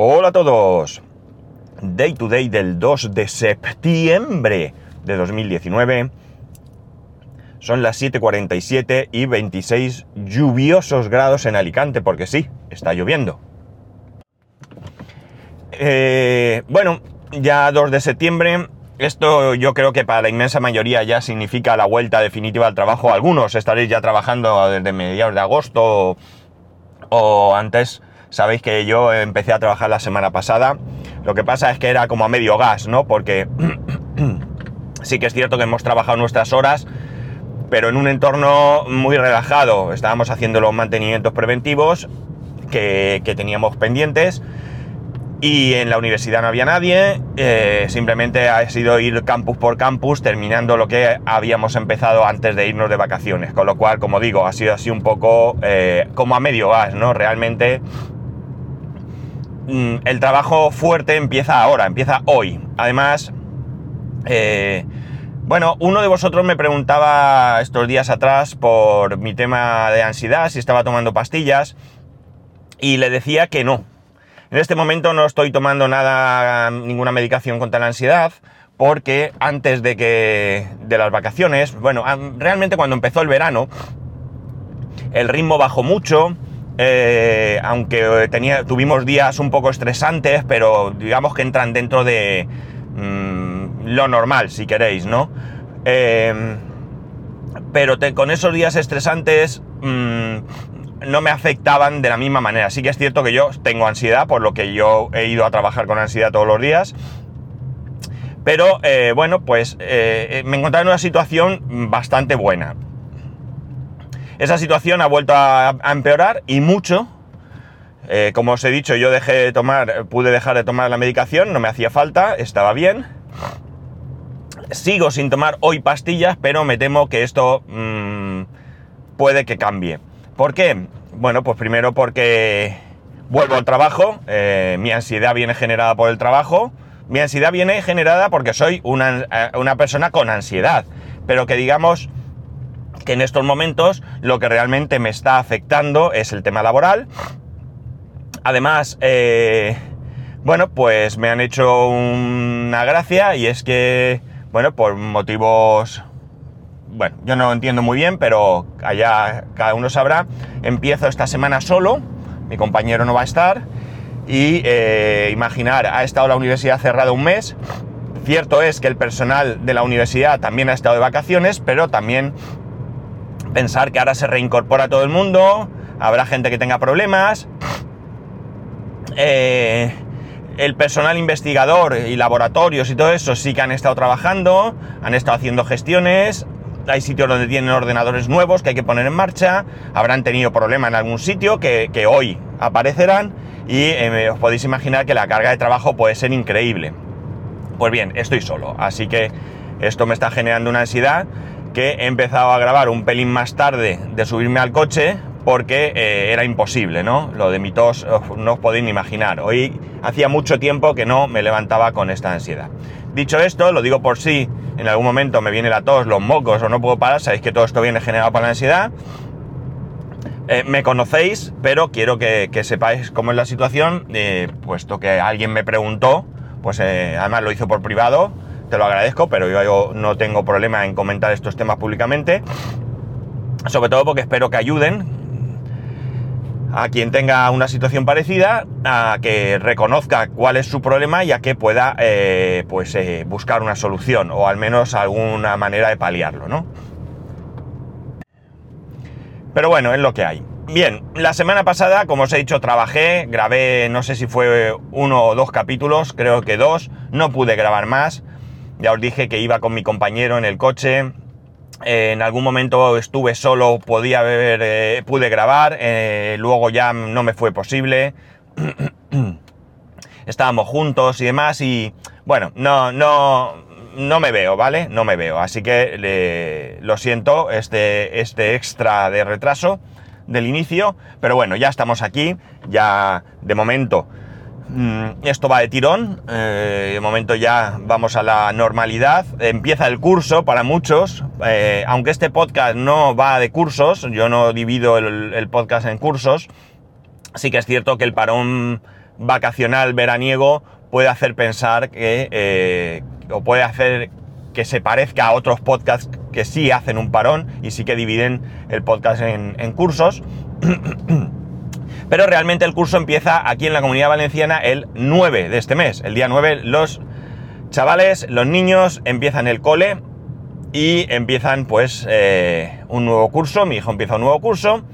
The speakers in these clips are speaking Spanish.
Hola a todos. Day to day del 2 de septiembre de 2019. Son las 7.47 y 26 lluviosos grados en Alicante, porque sí, está lloviendo. Eh, bueno, ya 2 de septiembre. Esto yo creo que para la inmensa mayoría ya significa la vuelta definitiva al trabajo. Algunos estaréis ya trabajando desde mediados de agosto o antes Sabéis que yo empecé a trabajar la semana pasada. Lo que pasa es que era como a medio gas, ¿no? Porque sí que es cierto que hemos trabajado nuestras horas, pero en un entorno muy relajado. Estábamos haciendo los mantenimientos preventivos que, teníamos pendientes. Y en la universidad no había nadie, eh, simplemente ha sido ir campus por campus terminando lo que habíamos empezado antes de irnos de vacaciones. Con lo cual, como digo, ha sido así un poco eh, como a medio gas, ¿no? Realmente el trabajo fuerte empieza ahora, empieza hoy. Además, eh, bueno, uno de vosotros me preguntaba estos días atrás por mi tema de ansiedad, si estaba tomando pastillas, y le decía que no. En este momento no estoy tomando nada, ninguna medicación contra la ansiedad, porque antes de que de las vacaciones, bueno, realmente cuando empezó el verano, el ritmo bajó mucho, eh, aunque eh, tenía, tuvimos días un poco estresantes, pero digamos que entran dentro de mm, lo normal, si queréis, ¿no? Eh, pero con esos días estresantes mm, no me afectaban de la misma manera. Sí que es cierto que yo tengo ansiedad, por lo que yo he ido a trabajar con ansiedad todos los días. Pero bueno, pues me encontraba en una situación bastante buena. Esa situación ha vuelto a, empeorar y mucho. Eh, como os he dicho, yo dejé de tomar, pude dejar de tomar la medicación, no me hacía falta, estaba bien. Sigo sin tomar hoy pastillas, pero me temo que esto mm, puede que cambie. ¿Por qué? Bueno, pues primero porque vuelvo al trabajo, eh, mi ansiedad viene generada por el trabajo, mi ansiedad viene generada porque soy una, eh, una persona con ansiedad, pero que digamos en estos momentos lo que realmente me está afectando es el tema laboral. Además, eh, bueno, pues me han hecho una gracia y es que, bueno, por motivos, bueno, yo no lo entiendo muy bien, pero allá cada uno sabrá, empiezo esta semana solo, mi compañero no va a estar y eh, imaginar, ha estado la universidad cerrada un mes, Cierto es que el personal de la universidad también ha estado de vacaciones, pero también pensar que ahora se reincorpora todo el mundo, habrá gente que tenga problemas. Eh, el personal investigador y laboratorios y todo eso sí que han estado trabajando, han estado haciendo gestiones, hay sitios donde tienen ordenadores nuevos que hay que poner en marcha, habrán tenido problemas en algún sitio que, hoy aparecerán y eh, os podéis imaginar que la carga de trabajo puede ser increíble. Pues bien, estoy solo, así que esto me está generando una ansiedad que he empezado a grabar un pelín más tarde de subirme al coche porque eh, era imposible, ¿no? Lo de mi tos no os podéis ni imaginar. Hoy hacía mucho tiempo que no me levantaba con esta ansiedad. Dicho esto, lo digo por si en algún momento me viene la tos, los mocos o no puedo parar, sabéis que todo esto viene generado por la ansiedad. Eh, me conocéis, pero quiero que, sepáis cómo es la situación, eh, puesto que alguien me preguntó, pues además lo hizo por privado, te lo agradezco, pero yo, no tengo problema en comentar estos temas públicamente. Sobre todo porque espero que ayuden a quien tenga una situación parecida a que reconozca cuál es su problema y a que pueda eh, pues, eh, buscar una solución o al menos alguna manera de paliarlo, ¿no? Pero bueno, es lo que hay. Bien, la semana pasada, como os he dicho, trabajé, grabé, no sé si fue uno o dos capítulos, creo que dos, no pude grabar más. Ya os dije que iba con mi compañero en el coche. Eh, en algún momento estuve solo, podía ver, eh, pude grabar. Eh, luego ya no me fue posible. Estábamos juntos y demás. Y bueno, no, no, no me veo, ¿vale? No me veo. Así que lo siento, este, este extra de retraso del inicio. Pero bueno, ya estamos aquí. Ya de momento esto va de tirón, eh, de momento ya vamos a la normalidad, empieza el curso para muchos, eh, aunque este podcast no va de cursos, yo no divido el, podcast en cursos, sí que es cierto que el parón vacacional veraniego puede hacer pensar que, eh, o puede hacer que se parezca a otros podcasts que sí hacen un parón y sí que dividen el podcast en, en cursos. Pero realmente el curso empieza aquí en la comunidad valenciana el 9 de este mes. El día 9 los chavales, los niños empiezan el cole y empiezan pues eh, un nuevo curso. Mi hijo empieza un nuevo curso.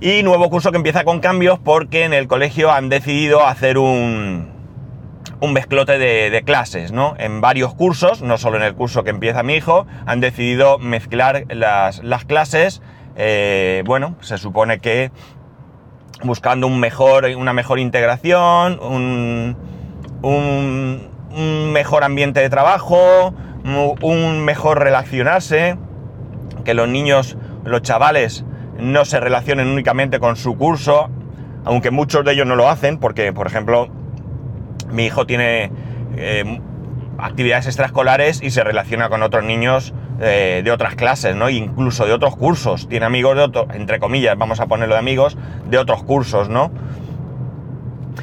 Y nuevo curso que empieza con cambios porque en el colegio han decidido hacer un, un mezclote de, clases, ¿no? En varios cursos, no solo en el curso que empieza mi hijo, han decidido mezclar las, clases. Eh, bueno, se supone que buscando un mejor, una mejor integración, un, mejor ambiente de trabajo, un mejor relacionarse, que los niños, los chavales, no se relacionen únicamente con su curso, aunque muchos de ellos no lo hacen, porque, por ejemplo, mi hijo tiene eh, actividades extraescolares y se relaciona con otros niños eh, de otras clases, ¿no? Incluso de otros cursos. Tiene amigos de otros, entre comillas, vamos a ponerlo de amigos, de otros cursos, ¿no?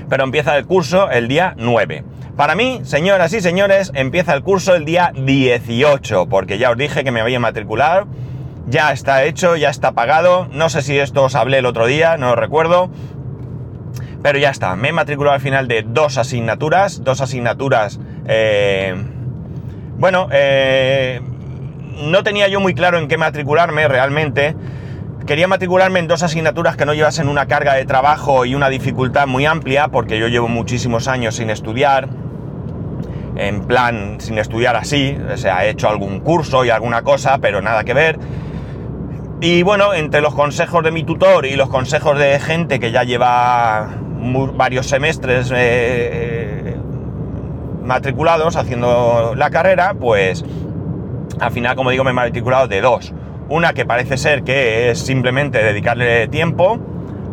Pero empieza el curso el día 9. Para mí, señoras y señores, empieza el curso el día 18, porque ya os dije que me había matriculado, ya está hecho, ya está pagado, no sé si esto os hablé el otro día, no lo recuerdo, pero ya está, me he matriculado al final de dos asignaturas, dos asignaturas, eh, bueno, eh, no tenía yo muy claro en qué matricularme realmente. Quería matricularme en dos asignaturas que no llevasen una carga de trabajo y una dificultad muy amplia, porque yo llevo muchísimos años sin estudiar, en plan sin estudiar así, o sea, he hecho algún curso y alguna cosa, pero nada que ver. Y bueno, entre los consejos de mi tutor y los consejos de gente que ya lleva varios semestres eh, eh, matriculados haciendo la carrera, pues al final, como digo, me he matriculado de dos. Una que parece ser que es simplemente dedicarle tiempo,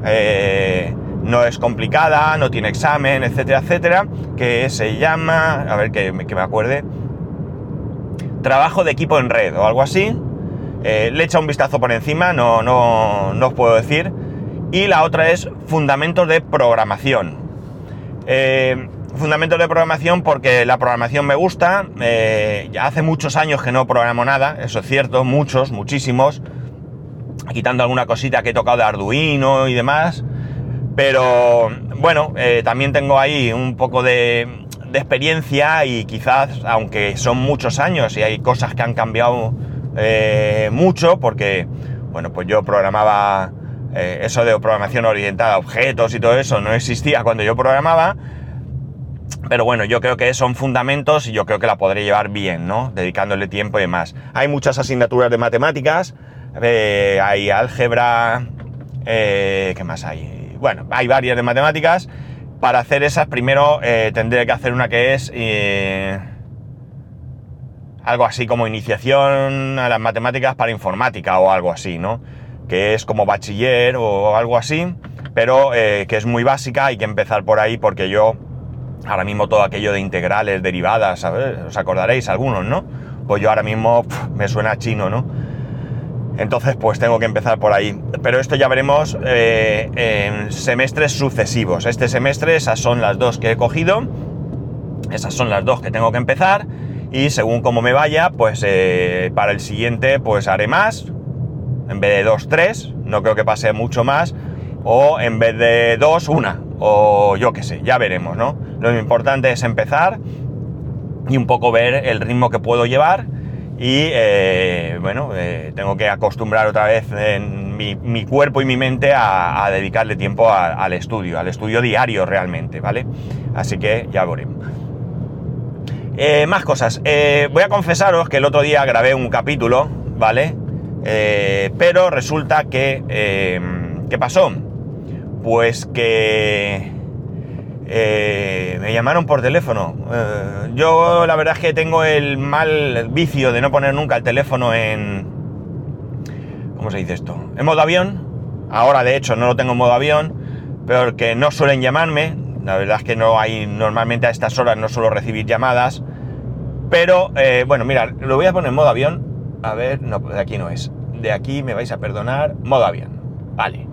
eh, no es complicada, no tiene examen, etcétera, etcétera, que se llama, a ver que, me acuerde, trabajo de equipo en red o algo así. Eh, le echa un vistazo por encima, no, no, no os puedo decir. Y la otra es fundamentos de programación. Eh, fundamentos de programación porque la programación me gusta. Eh, ya hace muchos años que no programo nada, eso es cierto, muchos, muchísimos. Quitando alguna cosita que he tocado de Arduino y demás. Pero bueno, eh, también tengo ahí un poco de, experiencia y quizás, aunque son muchos años y hay cosas que han cambiado eh, mucho, porque, bueno, pues yo programaba eso de programación orientada a objetos y todo eso no existía cuando yo programaba pero bueno, yo creo que son fundamentos y yo creo que la podré llevar bien, ¿no? Dedicándole tiempo y demás. Hay muchas asignaturas de matemáticas, eh, hay álgebra, eh, ¿qué más hay? Bueno, hay varias de matemáticas. Para hacer esas, primero eh, tendré que hacer una que es algo así como iniciación a las matemáticas para informática o algo así, ¿no? Que es como bachiller o algo así, pero que es muy básica, hay que empezar por ahí porque yo ahora mismo todo aquello de integrales, derivadas, os acordaréis algunos, ¿no? Pues yo ahora mismo me suena chino, ¿no? Entonces, pues tengo que empezar por ahí. Pero esto ya veremos eh, en semestres sucesivos. Este semestre esas son las dos que he cogido. Esas son las dos que tengo que empezar. Y según cómo me vaya, pues eh, para el siguiente pues haré más. En vez de dos, tres. No creo que pase mucho más. O en vez de dos, una o yo qué sé, ya veremos, ¿no? Lo importante es empezar y un poco ver el ritmo que puedo llevar y eh, bueno, eh, tengo que acostumbrar otra vez en mi, cuerpo y mi mente a, dedicarle tiempo al estudio, al estudio diario realmente, ¿vale? Así que ya veremos. Eh, más cosas. voy a confesaros que el otro día grabé un capítulo, ¿vale? pero resulta que... ¿Qué pasó? Pues que eh, me llamaron por teléfono. Eh, yo la verdad es que tengo el mal vicio de no poner nunca el teléfono en... ¿Cómo se dice esto? En modo avión. Ahora de hecho no lo tengo en modo avión, pero que no suelen llamarme. La verdad es que no hay, normalmente a estas horas no suelo recibir llamadas. Pero eh, bueno, mira, lo voy a poner en modo avión. A ver, no, de aquí no es. De aquí me vais a perdonar. Modo avión. Vale.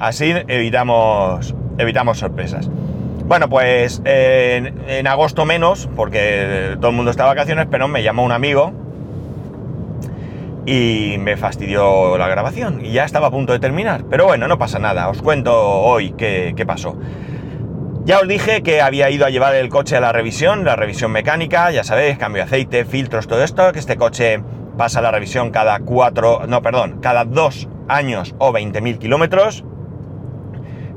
Así evitamos, evitamos sorpresas. Bueno, pues en, agosto menos, porque todo el mundo está de vacaciones, pero me llamó un amigo y me fastidió la grabación y ya estaba a punto de terminar. Pero bueno, no pasa nada, os cuento hoy qué, qué pasó. Ya os dije que había ido a llevar el coche a la revisión, la revisión mecánica, ya sabéis, cambio de aceite, filtros, todo esto, que este coche pasa la revisión cada cuatro, no, perdón, cada dos años o 20.000 kilómetros.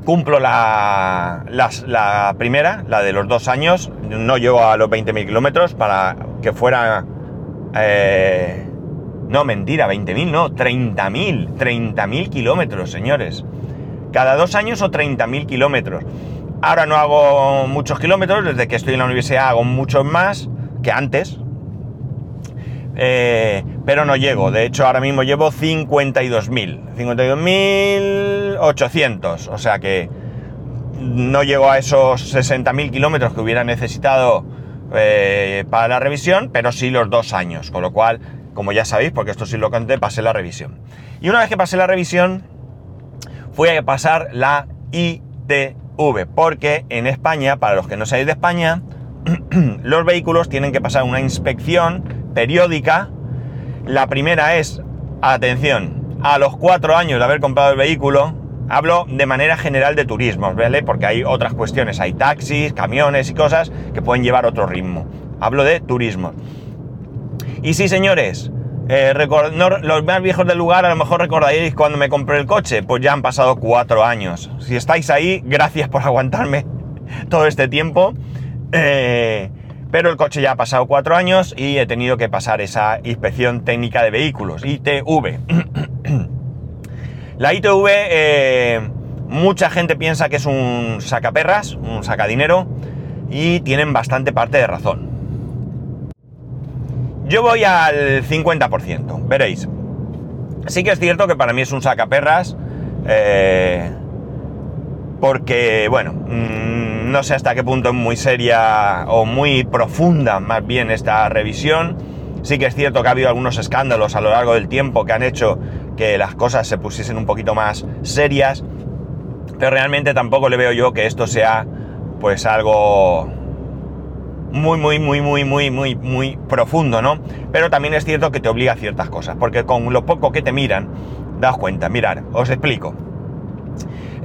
Cumplo la, la, primera, la de los dos años, no llego a los 20.000 kilómetros para que fuera... Eh, no, mentira, 20.000, no, 30.000, 30.000 kilómetros, señores. Cada dos años o 30.000 kilómetros. Ahora no hago muchos kilómetros, desde que estoy en la universidad hago muchos más que antes. Eh, pero no llego, de hecho ahora mismo llevo 52.000, 52.800, o sea que no llego a esos 60.000 kilómetros que hubiera necesitado eh, para la revisión, pero sí los dos años, con lo cual como ya sabéis, porque esto sí lo conté, pasé la revisión. Y una vez que pasé la revisión, fui a pasar la ITV, porque en España, para los que no sabéis de España, los vehículos tienen que pasar una inspección periódica. La primera es, atención, a los cuatro años de haber comprado el vehículo, hablo de manera general de turismos, ¿vale? Porque hay otras cuestiones, hay taxis, camiones y cosas que pueden llevar otro ritmo. Hablo de turismo. Y sí, señores, eh, los más viejos del lugar a lo mejor recordaréis cuando me compré el coche, pues ya han pasado cuatro años. Si estáis ahí, gracias por aguantarme todo este tiempo. Eh, pero el coche ya ha pasado cuatro años y he tenido que pasar esa inspección técnica de vehículos, ITV. La ITV, eh, mucha gente piensa que es un sacaperras, un sacadinero, y tienen bastante parte de razón. Yo voy al 50%, veréis. Sí que es cierto que para mí es un sacaperras, eh, porque, bueno, mm, no sé hasta qué punto es muy seria o muy profunda más bien esta revisión. Sí que es cierto que ha habido algunos escándalos a lo largo del tiempo que han hecho que las cosas se pusiesen un poquito más serias, pero realmente tampoco le veo yo que esto sea pues algo muy, muy, muy, muy, muy, muy, muy profundo, ¿no? Pero también es cierto que te obliga a ciertas cosas, porque con lo poco que te miran, das cuenta. Mirar, os explico.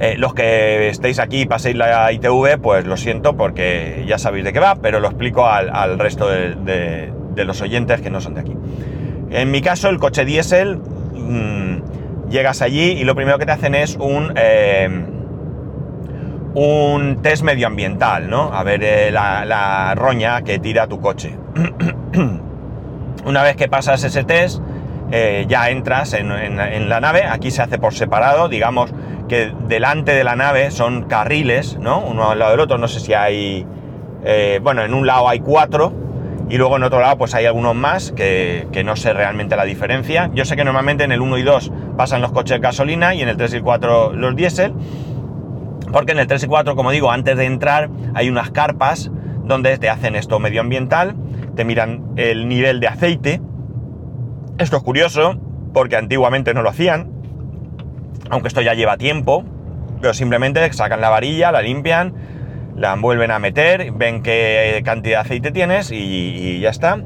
Eh, los que estéis aquí y paséis la ITV, pues lo siento porque ya sabéis de qué va, pero lo explico al, resto de, los oyentes que no son de aquí. En mi caso, el coche diésel, mm, llegas allí y lo primero que te hacen es un... Eh, un test medioambiental, ¿no? A ver eh, la, roña que tira tu coche. Una vez que pasas ese test, eh, ya entras en, la nave. Aquí se hace por separado, digamos que delante de la nave son carriles, ¿no? Uno al lado del otro. No sé si hay. Eh, bueno, en un lado hay cuatro. Y luego en otro lado, pues hay algunos más que, no sé realmente la diferencia. Yo sé que normalmente en el 1 y 2 pasan los coches de gasolina y en el 3 y 4 los diésel. Porque en el 3 y 4, como digo, antes de entrar hay unas carpas donde te hacen esto medioambiental, te miran el nivel de aceite. Esto es curioso, porque antiguamente no lo hacían, aunque esto ya lleva tiempo, pero simplemente sacan la varilla, la limpian, la vuelven a meter, ven qué cantidad de aceite tienes y ya está.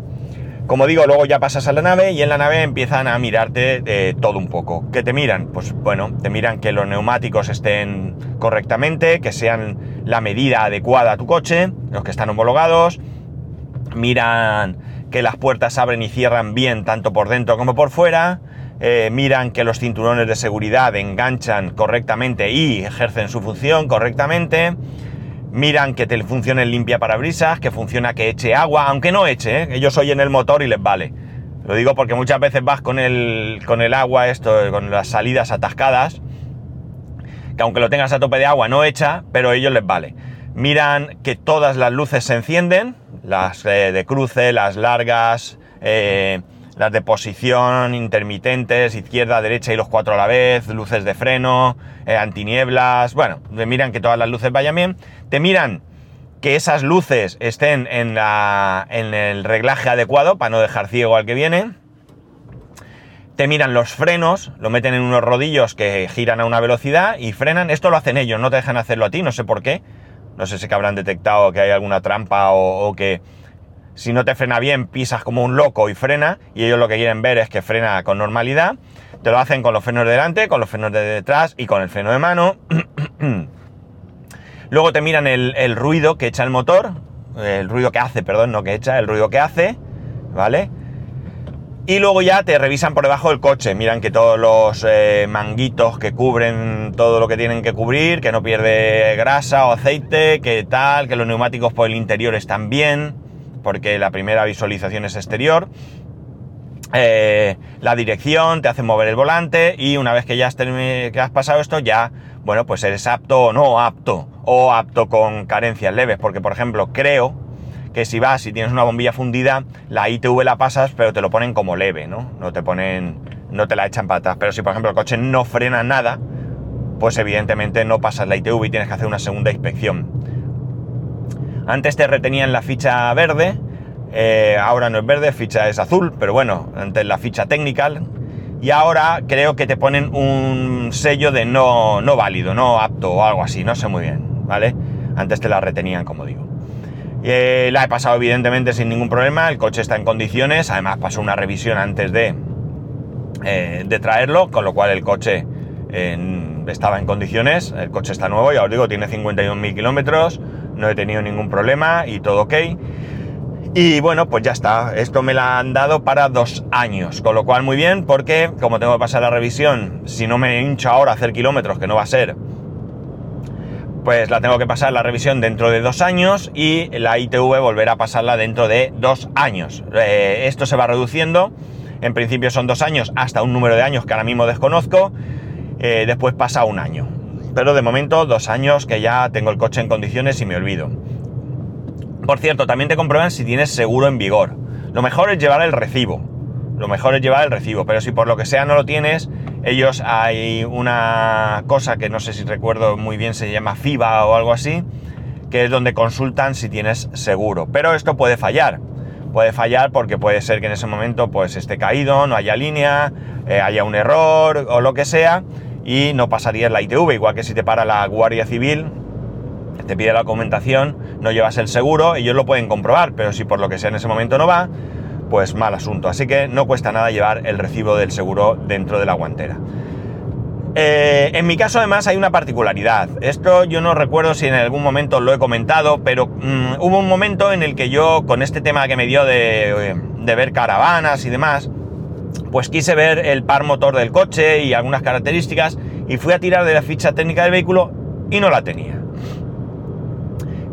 Como digo, luego ya pasas a la nave y en la nave empiezan a mirarte todo un poco. ¿Qué te miran? Pues bueno, te miran que los neumáticos estén correctamente, que sean la medida adecuada a tu coche, los que están homologados. Miran que las puertas abren y cierran bien tanto por dentro como por fuera. Eh, miran que los cinturones de seguridad enganchan correctamente y ejercen su función correctamente miran que te funcione el limpia parabrisas, que funciona que eche agua, aunque no eche, ¿eh? ellos oyen el motor y les vale. Lo digo porque muchas veces vas con el, con el agua, esto, con las salidas atascadas, que aunque lo tengas a tope de agua no echa, pero a ellos les vale. Miran que todas las luces se encienden, las eh, de cruce, las largas, eh, las de posición, intermitentes, izquierda, derecha y los cuatro a la vez, luces de freno, eh, antinieblas, bueno, miran que todas las luces vayan bien, te miran que esas luces estén en, en el reglaje adecuado para no dejar ciego al que viene, te miran los frenos, lo meten en unos rodillos que giran a una velocidad y frenan. Esto lo hacen ellos, no te dejan hacerlo a ti, no sé por qué. No sé si habrán detectado que hay alguna trampa o, o que si no te frena bien pisas como un loco y frena y ellos lo que quieren ver es que frena con normalidad. Te lo hacen con los frenos de delante, con los frenos de detrás y con el freno de mano. Luego te miran el, ruido que echa el motor, el ruido que hace, perdón, no que echa, el ruido que hace, ¿vale? Y luego ya te revisan por debajo del coche, miran que todos los eh, manguitos que cubren todo lo que tienen que cubrir, que no pierde grasa o aceite, que tal, que los neumáticos por el interior están bien, porque la primera visualización es exterior. Eh, la dirección, te hacen mover el volante y una vez que ya has, que has pasado esto ya, bueno, pues eres apto o no apto, o apto con carencias leves, porque por ejemplo creo que si vas y tienes una bombilla fundida, la ITV la pasas pero te lo ponen como leve, ¿no? No te ponen, no te la echan para atrás, pero si por ejemplo el coche no frena nada, pues evidentemente no pasas la ITV y tienes que hacer una segunda inspección. Antes te retenían la ficha verde, eh, ahora no es verde, ficha es azul, pero bueno, antes la ficha técnica. Y ahora creo que te ponen un sello de no, no válido, no apto o algo así, no sé muy bien, ¿vale? Antes te la retenían, como digo. Eh, la he pasado evidentemente sin ningún problema, el coche está en condiciones, además pasó una revisión antes de, eh, de traerlo, con lo cual el coche estaba en condiciones, el coche está nuevo, ya os digo, tiene 51.000 kilómetros, no he tenido ningún problema y todo ok. Y bueno, pues ya está. Esto me la han dado para dos años. Con lo cual muy bien, porque como tengo que pasar la revisión, si no me hincho ahora a hacer kilómetros, que no va a ser, pues la tengo que pasar la revisión dentro de dos años y la ITV volverá a pasarla dentro de dos años. Eh, esto se va reduciendo. En principio son dos años hasta un número de años que ahora mismo desconozco. Eh, después pasa un año. Pero de momento dos años que ya tengo el coche en condiciones y me olvido. Por cierto, también te comprueban si tienes seguro en vigor. Lo mejor es llevar el recibo. Lo mejor es llevar el recibo, pero si por lo que sea no lo tienes, ellos hay una cosa que no sé si recuerdo muy bien, se llama FIBA o algo así, que es donde consultan si tienes seguro. Pero esto puede fallar. Puede fallar porque puede ser que en ese momento pues esté caído, no haya línea, eh, haya un error o lo que sea y no pasaría la ITV, igual que si te para la Guardia Civil te pide la documentación, no llevas el seguro, ellos lo pueden comprobar, pero si por lo que sea en ese momento no va, pues mal asunto. Así que no cuesta nada llevar el recibo del seguro dentro de la guantera. Eh, en mi caso además hay una particularidad. Esto yo no recuerdo si en algún momento lo he comentado, pero mm, hubo un momento en el que yo con este tema que me dio de, de ver caravanas y demás, pues quise ver el par motor del coche y algunas características y fui a tirar de la ficha técnica del vehículo y no la tenía.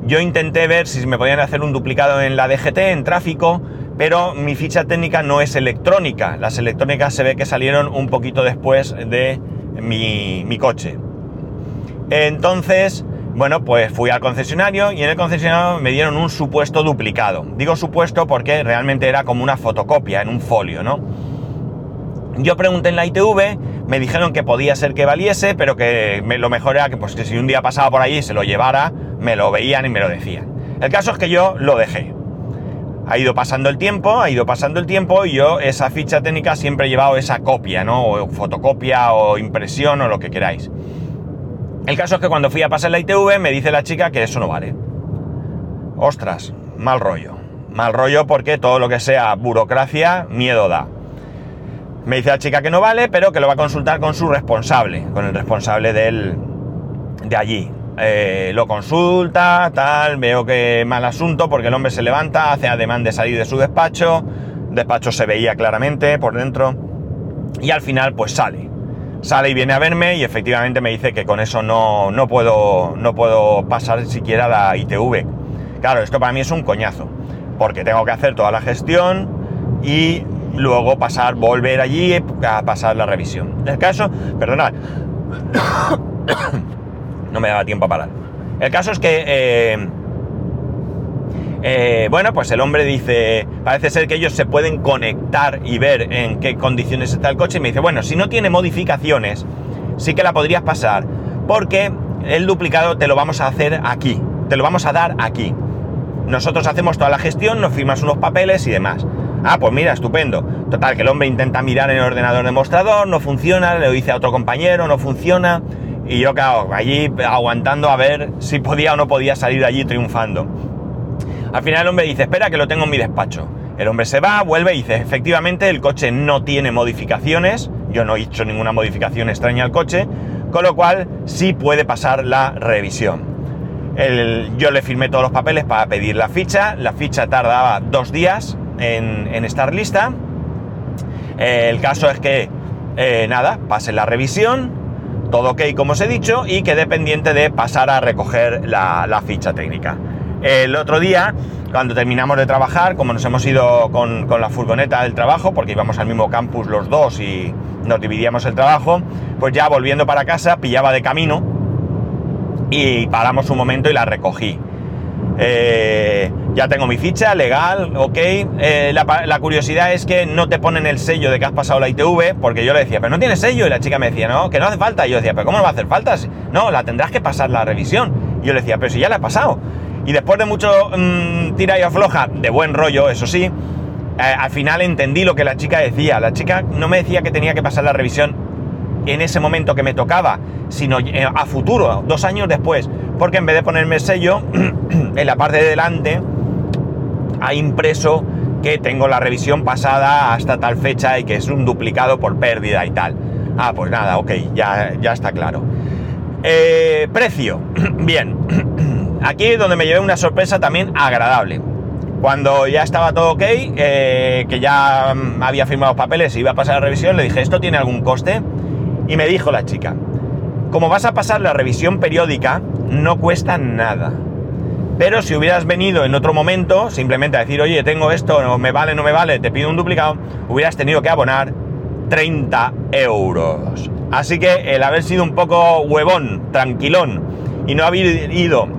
Yo intenté ver si me podían hacer un duplicado en la DGT, en tráfico, pero mi ficha técnica no es electrónica. Las electrónicas se ve que salieron un poquito después de mi, mi coche. Entonces, bueno, pues fui al concesionario y en el concesionario me dieron un supuesto duplicado. Digo supuesto porque realmente era como una fotocopia en un folio, ¿no? Yo pregunté en la ITV, me dijeron que podía ser que valiese, pero que lo mejor era que, pues, que si un día pasaba por allí se lo llevara, me lo veían y me lo decían. El caso es que yo lo dejé. Ha ido pasando el tiempo, ha ido pasando el tiempo y yo esa ficha técnica siempre he llevado esa copia, ¿no? O fotocopia o impresión o lo que queráis. El caso es que cuando fui a pasar la ITV me dice la chica que eso no vale. Ostras, mal rollo. Mal rollo porque todo lo que sea burocracia, miedo da. Me dice la chica que no vale, pero que lo va a consultar con su responsable, con el responsable del, de allí. Eh, lo consulta, tal, veo que mal asunto porque el hombre se levanta, hace ademán de salir de su despacho, despacho se veía claramente por dentro y al final pues sale. Sale y viene a verme y efectivamente me dice que con eso no, no, puedo, no puedo pasar siquiera la ITV. Claro, esto para mí es un coñazo, porque tengo que hacer toda la gestión y luego pasar, volver allí a pasar la revisión. El caso, perdonad, no me daba tiempo a parar. El caso es que, eh, eh, bueno, pues el hombre dice, parece ser que ellos se pueden conectar y ver en qué condiciones está el coche. Y me dice, bueno, si no tiene modificaciones, sí que la podrías pasar, porque el duplicado te lo vamos a hacer aquí, te lo vamos a dar aquí. Nosotros hacemos toda la gestión, nos firmas unos papeles y demás. Ah, pues mira, estupendo. Total, que el hombre intenta mirar en el ordenador de mostrador, no funciona, le dice a otro compañero, no funciona. Y yo, claro, allí aguantando a ver si podía o no podía salir de allí triunfando. Al final el hombre dice, espera que lo tengo en mi despacho. El hombre se va, vuelve y dice, efectivamente el coche no tiene modificaciones, yo no he hecho ninguna modificación extraña al coche, con lo cual sí puede pasar la revisión. yo le firmé todos los papeles para pedir la ficha, la ficha tardaba dos días en, estar lista. el caso es que, eh, nada, pase la revisión, todo ok como os he dicho, y quedé pendiente de pasar a recoger la ficha técnica. El otro día, cuando terminamos de trabajar, como nos hemos ido con, la furgoneta del trabajo, porque íbamos al mismo campus los dos y nos dividíamos el trabajo, pues ya volviendo para casa pillaba de camino y paramos un momento y la recogí. Eh, ya tengo mi ficha, legal, ok. Eh, la, curiosidad es que no te ponen el sello de que has pasado la ITV, porque yo le decía, pero no tiene sello, y la chica me decía, no, que no hace falta. Y yo decía, pero ¿cómo no va a hacer falta? No, la tendrás que pasar la revisión. Y yo le decía, pero si ya la he pasado. Y después de mucho mm, tira y afloja, de buen rollo, eso sí, eh, al final entendí lo que la chica decía. La chica no me decía que tenía que pasar la revisión en ese momento que me tocaba, sino eh, a futuro, dos años después, porque en vez de ponerme el sello, en la parte de delante ha impreso que tengo la revisión pasada hasta tal fecha y que es un duplicado por pérdida y tal. Ah, pues nada, ok, ya, ya está claro. Eh, precio. Bien. Aquí es donde me llevé una sorpresa también agradable. Cuando ya estaba todo ok, eh, que ya había firmado los papeles y iba a pasar la revisión, le dije, ¿esto tiene algún coste? Y me dijo la chica, como vas a pasar la revisión periódica, no cuesta nada. Pero si hubieras venido en otro momento, simplemente a decir, oye, tengo esto, no me vale, no me vale, te pido un duplicado, hubieras tenido que abonar 30 euros. Así que el haber sido un poco huevón, tranquilón, y no haber ido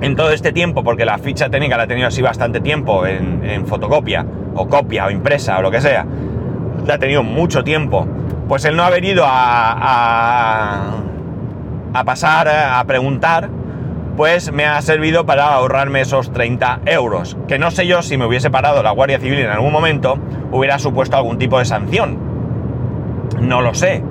en todo este tiempo, porque la ficha técnica la he tenido así bastante tiempo en, fotocopia, o copia, o impresa, o lo que sea, la ha tenido mucho tiempo, pues el no haber ido a, a, pasar, a preguntar, pues me ha servido para ahorrarme esos 30 euros, que no sé yo si me hubiese parado la Guardia Civil en algún momento, hubiera supuesto algún tipo de sanción. No lo sé.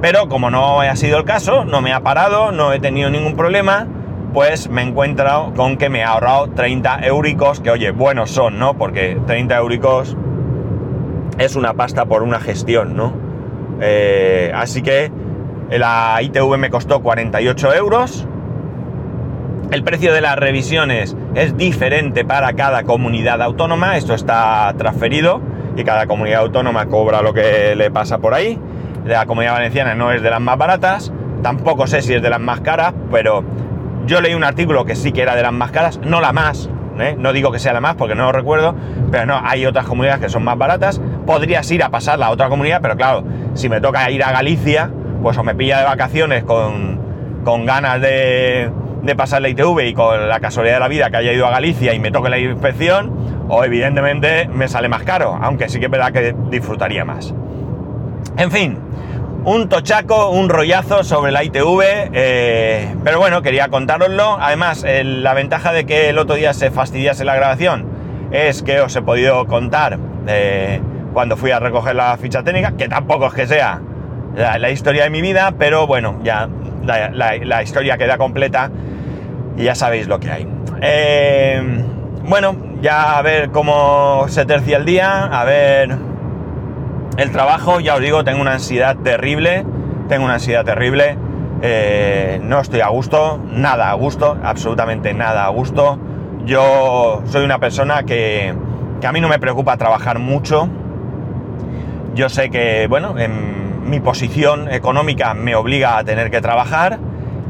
Pero como no ha sido el caso, no me ha parado, no he tenido ningún problema, pues me encuentro con que me ha ahorrado 30 euricos, que oye, buenos son, ¿no? Porque 30 euricos es una pasta por una gestión, ¿no? Eh, así que la ITV me costó 48 euros. El precio de las revisiones es diferente para cada comunidad autónoma, esto está transferido y cada comunidad autónoma cobra lo que le pasa por ahí. La comunidad valenciana no es de las más baratas, tampoco sé si es de las más caras, pero yo leí un artículo que sí que era de las más caras, no la más, ¿eh? no digo que sea la más porque no lo recuerdo, pero no, hay otras comunidades que son más baratas. Podrías ir a pasarla a otra comunidad, pero claro, si me toca ir a Galicia, pues o me pilla de vacaciones con, con ganas de, de pasar la ITV y con la casualidad de la vida que haya ido a Galicia y me toque la inspección, o evidentemente me sale más caro, aunque sí que es verdad que disfrutaría más. En fin, un tochaco, un rollazo sobre la ITV, eh, pero bueno, quería contároslo. Además, la ventaja de que el otro día se fastidiase la grabación es que os he podido contar eh, cuando fui a recoger la ficha técnica, que tampoco es que sea la, historia de mi vida, pero bueno, ya la, historia queda completa y ya sabéis lo que hay. Eh, bueno, ya a ver cómo se tercia el día, a ver el trabajo, ya os digo, tengo una ansiedad terrible, tengo una ansiedad terrible, eh, no estoy a gusto, nada a gusto, absolutamente nada a gusto. Yo soy una persona que, que a mí no me preocupa trabajar mucho. Yo sé que, bueno, en mi posición económica me obliga a tener que trabajar.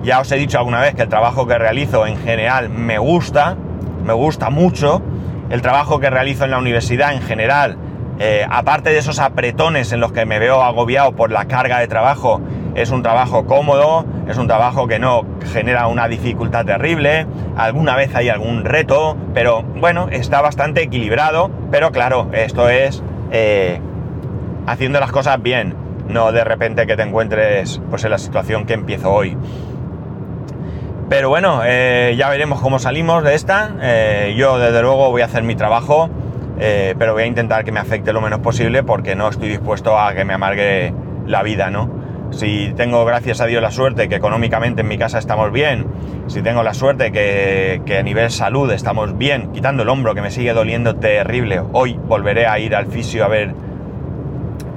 Ya os he dicho alguna vez que el trabajo que realizo en general me gusta, me gusta mucho. El trabajo que realizo en la universidad en general eh, aparte de esos apretones en los que me veo agobiado por la carga de trabajo, es un trabajo cómodo, es un trabajo que no genera una dificultad terrible, alguna vez hay algún reto, pero bueno, está bastante equilibrado, pero claro, esto es eh, haciendo las cosas bien, no de repente que te encuentres pues en la situación que empiezo hoy. Pero bueno, eh, ya veremos cómo salimos de esta. yo desde luego voy a hacer mi trabajo eh, pero voy a intentar que me afecte lo menos posible porque no estoy dispuesto a que me amargue la vida, ¿no? Si tengo, gracias a Dios, la suerte que económicamente en mi casa estamos bien, si tengo la suerte que, que a nivel salud estamos bien, quitando el hombro que me sigue doliendo terrible, hoy volveré a ir al fisio a ver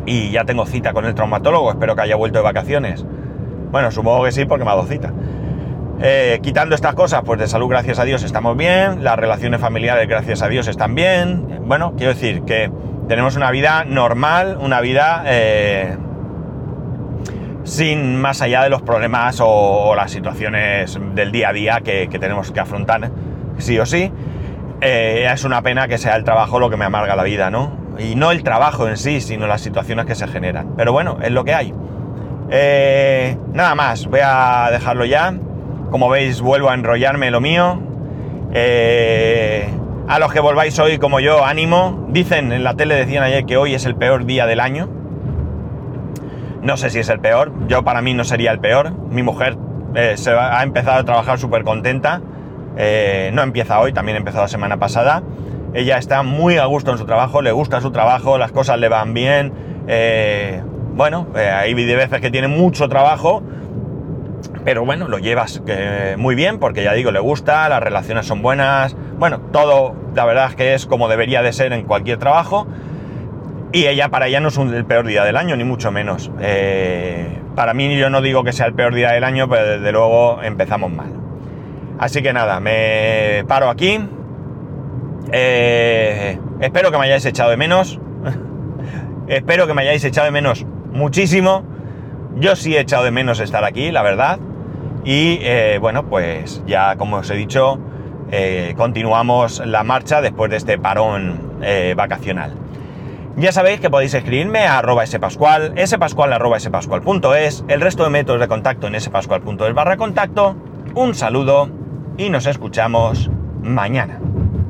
y ya tengo cita con el traumatólogo, espero que haya vuelto de vacaciones. Bueno, supongo que sí porque me ha dado cita. Eh, quitando estas cosas, pues de salud, gracias a Dios, estamos bien. Las relaciones familiares, gracias a Dios, están bien. Bueno, quiero decir que tenemos una vida normal, una vida eh, sin más allá de los problemas o, las situaciones del día a día que, tenemos que afrontar, sí o sí. Eh, es una pena que sea el trabajo lo que me amarga la vida, ¿no? Y no el trabajo en sí, sino las situaciones que se generan. Pero bueno, es lo que hay. nada más, voy a dejarlo ya. Como veis, vuelvo a enrollarme lo mío. Eh, a los que volváis hoy como yo, ánimo. Dicen, en la tele decían ayer que hoy es el peor día del año. No sé si es el peor. Yo para mí no sería el peor. Mi mujer eh, se ha empezado a trabajar súper contenta. Eh, no empieza hoy, también empezó la semana pasada. Ella está muy a gusto en su trabajo, le gusta su trabajo, las cosas le van bien. bueno, hay veces que tiene mucho trabajo, pero bueno, lo llevas eh, muy bien porque ya digo, le gusta, las relaciones son buenas, bueno, todo la verdad es que es como debería de ser en cualquier trabajo. Y ella, para ella no es el peor día del año, ni mucho menos. Eh, para mí yo no digo que sea el peor día del año, pero desde luego empezamos mal. Así que nada, me paro aquí. Eh, espero que me hayáis echado de menos. espero que me hayáis echado de menos muchísimo. Yo sí he echado de menos estar aquí, la verdad. Y eh, bueno, pues ya como os he dicho, eh, continuamos la marcha después de este parón vacacional. Ya sabéis que podéis escribirme a arroba spascual, spascual arroba el resto de métodos de contacto en spascual.es barra contacto. Un saludo y nos escuchamos mañana.